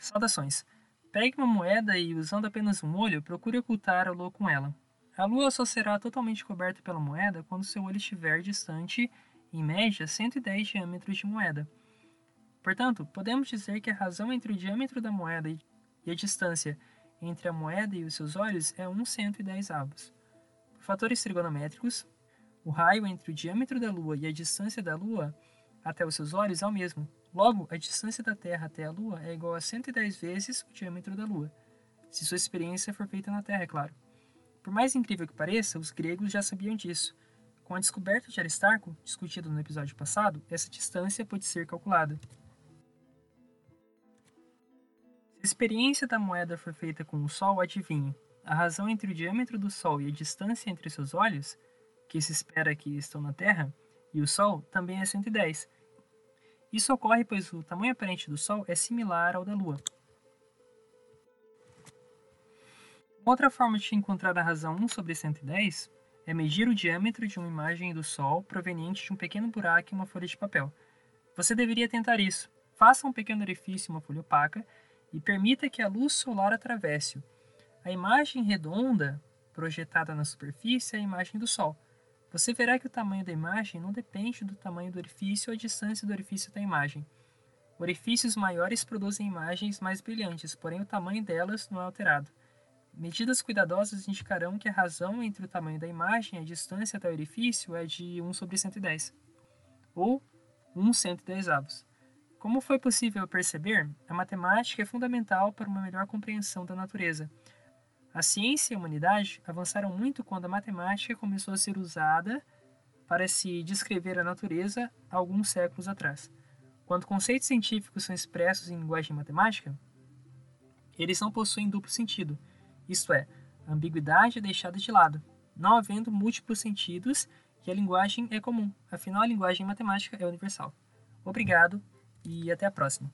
Saudações! Pegue uma moeda e, usando apenas um olho, procure ocultar a lua com ela. A lua só será totalmente coberta pela moeda quando seu olho estiver distante, em média, 110 diâmetros de moeda. Portanto, podemos dizer que a razão entre o diâmetro da moeda e a distância entre a moeda e os seus olhos é 1 110 avos. Por fatores trigonométricos, o raio entre o diâmetro da Lua e a distância da Lua até os seus olhos é o mesmo. Logo, a distância da Terra até a Lua é igual a 110 vezes o diâmetro da Lua, se sua experiência for feita na Terra, é claro. Por mais incrível que pareça, os gregos já sabiam disso. Com a descoberta de Aristarco, discutida no episódio passado, essa distância pode ser calculada. Se a experiência da moeda for feita com o Sol, adivinhe, a razão entre o diâmetro do Sol e a distância entre seus olhos, que se espera que estão na Terra, e o Sol também é 110. Isso ocorre pois o tamanho aparente do Sol é similar ao da Lua. Outra forma de encontrar a razão 1 sobre 110 é medir o diâmetro de uma imagem do Sol proveniente de um pequeno buraco em uma folha de papel. Você deveria tentar isso. Faça um pequeno orifício em uma folha opaca e permita que a luz solar atravesse-o. A imagem redonda projetada na superfície é a imagem do Sol. Você verá que o tamanho da imagem não depende do tamanho do orifício ou a distância do orifício da imagem. Orifícios maiores produzem imagens mais brilhantes, porém o tamanho delas não é alterado. Medidas cuidadosas indicarão que a razão entre o tamanho da imagem e a distância até o orifício é de 1 sobre 110, ou 1 110 avos. Como foi possível perceber, a matemática é fundamental para uma melhor compreensão da natureza. A ciência e a humanidade avançaram muito quando a matemática começou a ser usada para se descrever a natureza alguns séculos atrás. Quando conceitos científicos são expressos em linguagem matemática, eles não possuem duplo sentido, isto é, a ambiguidade é deixada de lado, não havendo múltiplos sentidos e a linguagem é comum, afinal a linguagem matemática é universal. Obrigado e até a próxima.